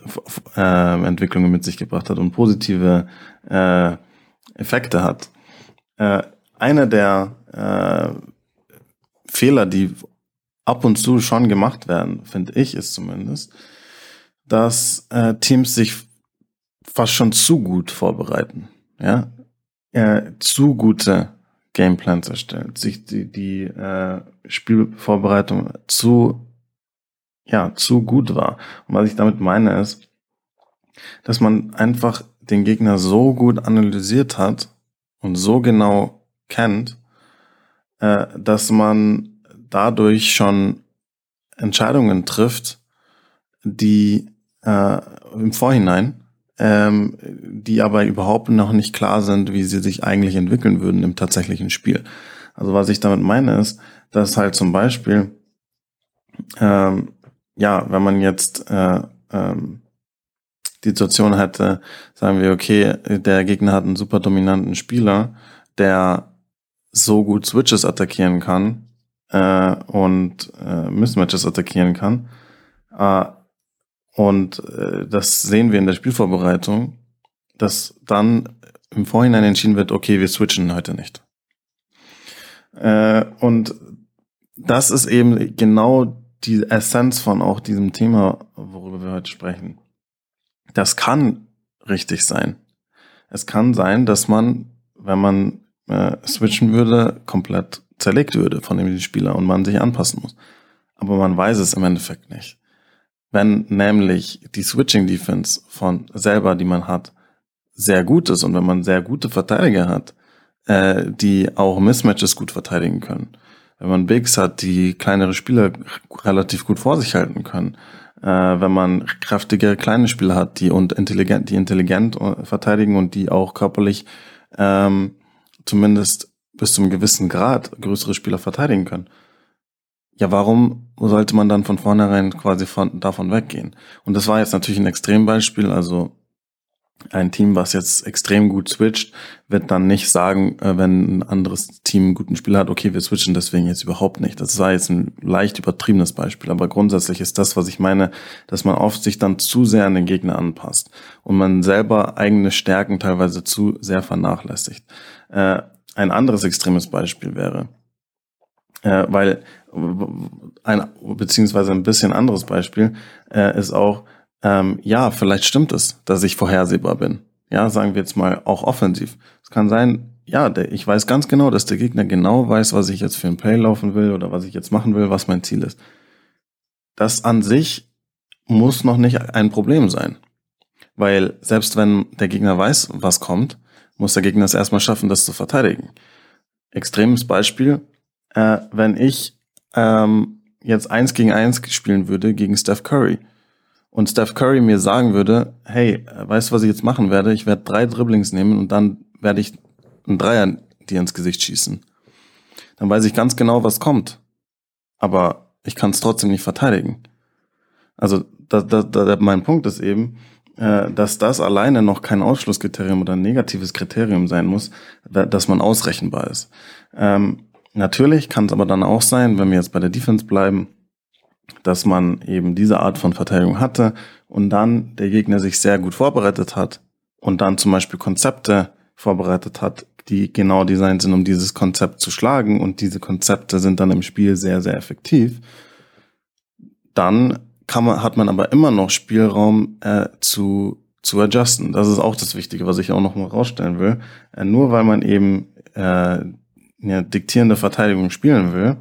äh, Entwicklungen mit sich gebracht hat und positive äh, Effekte hat. Äh, einer der äh, Fehler, die ab und zu schon gemacht werden, finde ich es zumindest, dass äh, Teams sich fast schon zu gut vorbereiten, ja, äh, zu gute Gameplans erstellen, sich die, die äh, Spielvorbereitung zu ja, zu gut war. Und was ich damit meine ist, dass man einfach den Gegner so gut analysiert hat und so genau kennt, äh, dass man dadurch schon Entscheidungen trifft, die äh, im Vorhinein, ähm, die aber überhaupt noch nicht klar sind, wie sie sich eigentlich entwickeln würden im tatsächlichen Spiel. Also was ich damit meine ist, dass halt zum Beispiel ähm, ja, wenn man jetzt äh, ähm, die Situation hätte, sagen wir, okay, der Gegner hat einen super dominanten Spieler, der so gut Switches attackieren kann äh, und äh, Mismatches attackieren kann. Äh, und äh, das sehen wir in der Spielvorbereitung, dass dann im Vorhinein entschieden wird, okay, wir switchen heute nicht. Äh, und das ist eben genau die Essenz von auch diesem Thema, worüber wir heute sprechen. Das kann richtig sein. Es kann sein, dass man, wenn man äh, switchen würde, komplett zerlegt würde von dem Spieler und man sich anpassen muss. Aber man weiß es im Endeffekt nicht. Wenn nämlich die Switching Defense von selber, die man hat, sehr gut ist und wenn man sehr gute Verteidiger hat, äh, die auch Mismatches gut verteidigen können, wenn man Bigs hat, die kleinere Spieler relativ gut vor sich halten können, äh, wenn man kräftige kleine Spieler hat, die und intelligent, die intelligent äh, verteidigen und die auch körperlich ähm, zumindest bis zum gewissen Grad größere Spieler verteidigen können. Ja, warum sollte man dann von vornherein quasi von, davon weggehen? Und das war jetzt natürlich ein Extrembeispiel, also ein Team, was jetzt extrem gut switcht, wird dann nicht sagen, äh, wenn ein anderes Team einen guten Spieler hat, okay, wir switchen deswegen jetzt überhaupt nicht. Das war jetzt ein leicht übertriebenes Beispiel, aber grundsätzlich ist das, was ich meine, dass man oft sich dann zu sehr an den Gegner anpasst und man selber eigene Stärken teilweise zu sehr vernachlässigt. Äh, ein anderes extremes Beispiel wäre, äh, weil ein beziehungsweise ein bisschen anderes Beispiel ist auch ähm, ja, vielleicht stimmt es, dass ich vorhersehbar bin. Ja, sagen wir jetzt mal auch offensiv. Es kann sein, ja, der, ich weiß ganz genau, dass der Gegner genau weiß, was ich jetzt für ein Play laufen will oder was ich jetzt machen will, was mein Ziel ist. Das an sich muss noch nicht ein Problem sein. Weil selbst wenn der Gegner weiß, was kommt, muss der Gegner es erstmal schaffen, das zu verteidigen. Extremes Beispiel, äh, wenn ich ähm, jetzt eins gegen eins spielen würde gegen Steph Curry und Steph Curry mir sagen würde, hey, weißt du, was ich jetzt machen werde? Ich werde drei Dribblings nehmen und dann werde ich einen Dreier dir ins Gesicht schießen. Dann weiß ich ganz genau, was kommt. Aber ich kann es trotzdem nicht verteidigen. Also da, da, da, mein Punkt ist eben, äh, dass das alleine noch kein Ausschlusskriterium oder ein negatives Kriterium sein muss, dass man ausrechenbar ist. Ähm, natürlich kann es aber dann auch sein, wenn wir jetzt bei der Defense bleiben, dass man eben diese Art von Verteidigung hatte und dann der Gegner sich sehr gut vorbereitet hat und dann zum Beispiel Konzepte vorbereitet hat, die genau designt sind, um dieses Konzept zu schlagen und diese Konzepte sind dann im Spiel sehr, sehr effektiv, dann kann man, hat man aber immer noch Spielraum äh, zu, zu adjusten. Das ist auch das Wichtige, was ich auch noch mal rausstellen will. Äh, nur weil man eben äh, eine diktierende Verteidigung spielen will,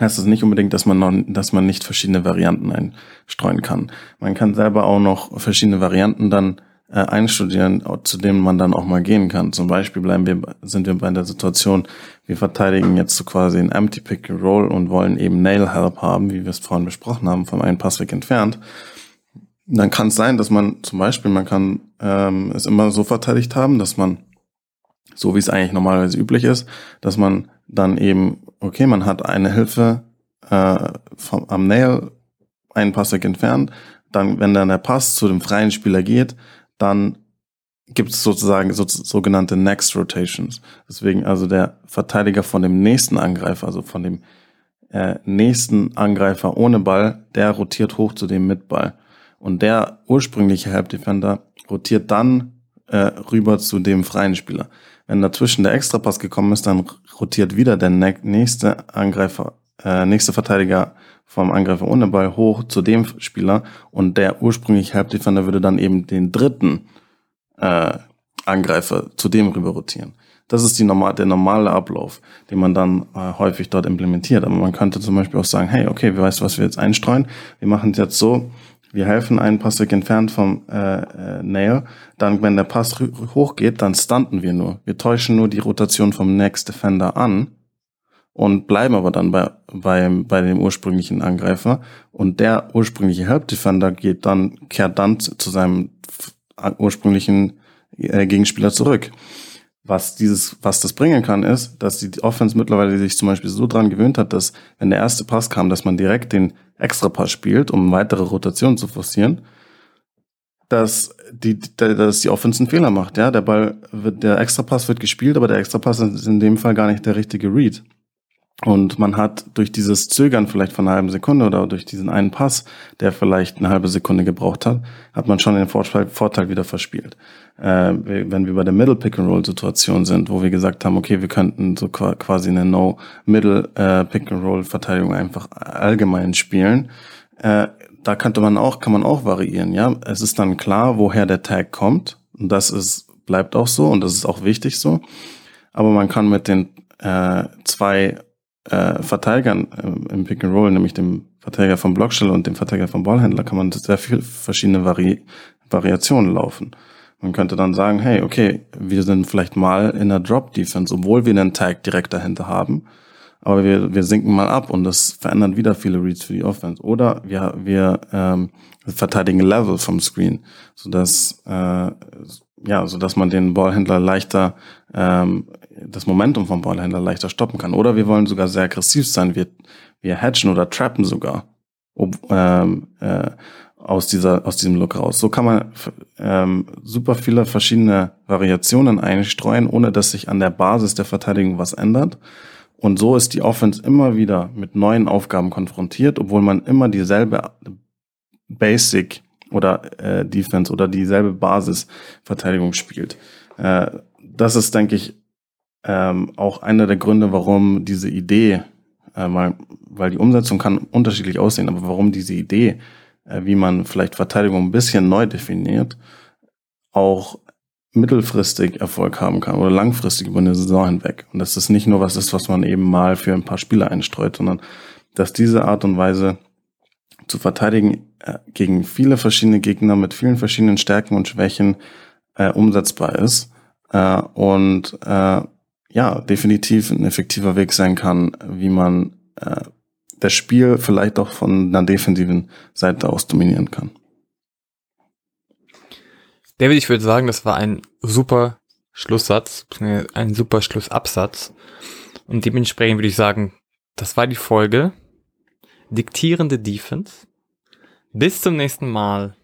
heißt das nicht unbedingt, dass man noch, dass man nicht verschiedene Varianten einstreuen kann. Man kann selber auch noch verschiedene Varianten dann äh, einstudieren, zu denen man dann auch mal gehen kann. Zum Beispiel bleiben wir, sind wir bei der Situation, wir verteidigen jetzt so quasi ein Empty Pick and Roll und wollen eben Nail Help haben, wie wir es vorhin besprochen haben, vom einen Passweg entfernt. Dann kann es sein, dass man zum Beispiel, man kann ähm, es immer so verteidigt haben, dass man, so wie es eigentlich normalerweise üblich ist, dass man dann eben, okay, man hat eine Hilfe äh, vom, am Nail einen Passweg entfernt, dann, wenn dann der Pass zu dem freien Spieler geht, dann gibt es sozusagen so, sogenannte Next Rotations. Deswegen also der Verteidiger von dem nächsten Angreifer, also von dem äh, nächsten Angreifer ohne Ball, der rotiert hoch zu dem mit Ball. Und der ursprüngliche Help Defender rotiert dann äh, rüber zu dem freien Spieler. Wenn dazwischen der Extrapass gekommen ist, dann rotiert wieder der nächste Angreifer, äh, nächste Verteidiger vom Angreifer ohne Ball hoch zu dem Spieler und der ursprüngliche Help Defender würde dann eben den dritten äh, Angreifer zu dem rüber rotieren. Das ist die normal, der normale Ablauf, den man dann äh, häufig dort implementiert. Aber man könnte zum Beispiel auch sagen, hey, okay, wir weißt, was wir jetzt einstreuen. Wir machen es jetzt so, wir helfen einen Passweg entfernt vom äh, äh, Nail. Dann, wenn der Pass hochgeht, dann stunten wir nur. Wir täuschen nur die Rotation vom Next Defender an und bleiben aber dann bei, bei, bei dem ursprünglichen Angreifer. Und der ursprüngliche Help Defender geht dann, kehrt dann zu seinem ursprünglichen äh, Gegenspieler zurück. Was dieses, was das bringen kann, ist, dass die Offense mittlerweile sich zum Beispiel so dran gewöhnt hat, dass wenn der erste Pass kam, dass man direkt den Extrapass spielt, um weitere Rotationen zu forcieren, dass die, dass die Offense einen Fehler macht. Ja, der Ball wird, der Extrapass wird gespielt, aber der Extrapass ist in dem Fall gar nicht der richtige Read. Und man hat durch dieses Zögern vielleicht von einer halben Sekunde oder durch diesen einen Pass, der vielleicht eine halbe Sekunde gebraucht hat, hat man schon den Vorteil wieder verspielt. Äh, wenn wir bei der Middle Pick and Roll Situation sind, wo wir gesagt haben, okay, wir könnten so quasi eine No Middle äh, Pick and Roll Verteidigung einfach allgemein spielen, äh, da könnte man auch, kann man auch variieren, ja. Es ist dann klar, woher der Tag kommt. Und das ist, bleibt auch so und das ist auch wichtig so. Aber man kann mit den äh, zwei äh, Verteidigern äh, im Pick and Roll, nämlich dem Verteidiger vom Blocksteller und dem Verteidiger vom Ballhändler, kann man sehr viele verschiedene Vari Variationen laufen. Man könnte dann sagen, hey, okay, wir sind vielleicht mal in der Drop Defense, obwohl wir einen Tag direkt dahinter haben, aber wir, wir sinken mal ab und das verändert wieder viele Reads für die Offense. Oder wir, wir ähm, verteidigen Level vom Screen, sodass äh, ja, so dass man den Ballhändler leichter, ähm, das Momentum vom Ballhändler leichter stoppen kann. Oder wir wollen sogar sehr aggressiv sein. Wir, wir hatchen oder trappen sogar ob, ähm, äh, aus dieser aus diesem Look raus. So kann man ähm, super viele verschiedene Variationen einstreuen, ohne dass sich an der Basis der Verteidigung was ändert. Und so ist die Offense immer wieder mit neuen Aufgaben konfrontiert, obwohl man immer dieselbe Basic oder äh, Defense oder dieselbe Basisverteidigung spielt. Äh, das ist, denke ich, ähm, auch einer der Gründe, warum diese Idee, äh, weil, weil die Umsetzung kann unterschiedlich aussehen, aber warum diese Idee, äh, wie man vielleicht Verteidigung ein bisschen neu definiert, auch mittelfristig Erfolg haben kann oder langfristig über eine Saison hinweg. Und dass das nicht nur was ist, was man eben mal für ein paar Spiele einstreut, sondern dass diese Art und Weise zu verteidigen äh, gegen viele verschiedene Gegner mit vielen verschiedenen Stärken und Schwächen äh, umsetzbar ist äh, und äh, ja definitiv ein effektiver Weg sein kann, wie man äh, das Spiel vielleicht auch von einer defensiven Seite aus dominieren kann. David, ich würde sagen, das war ein super Schlusssatz, ein super Schlussabsatz. Und dementsprechend würde ich sagen, das war die Folge diktierende Defense. Bis zum nächsten Mal.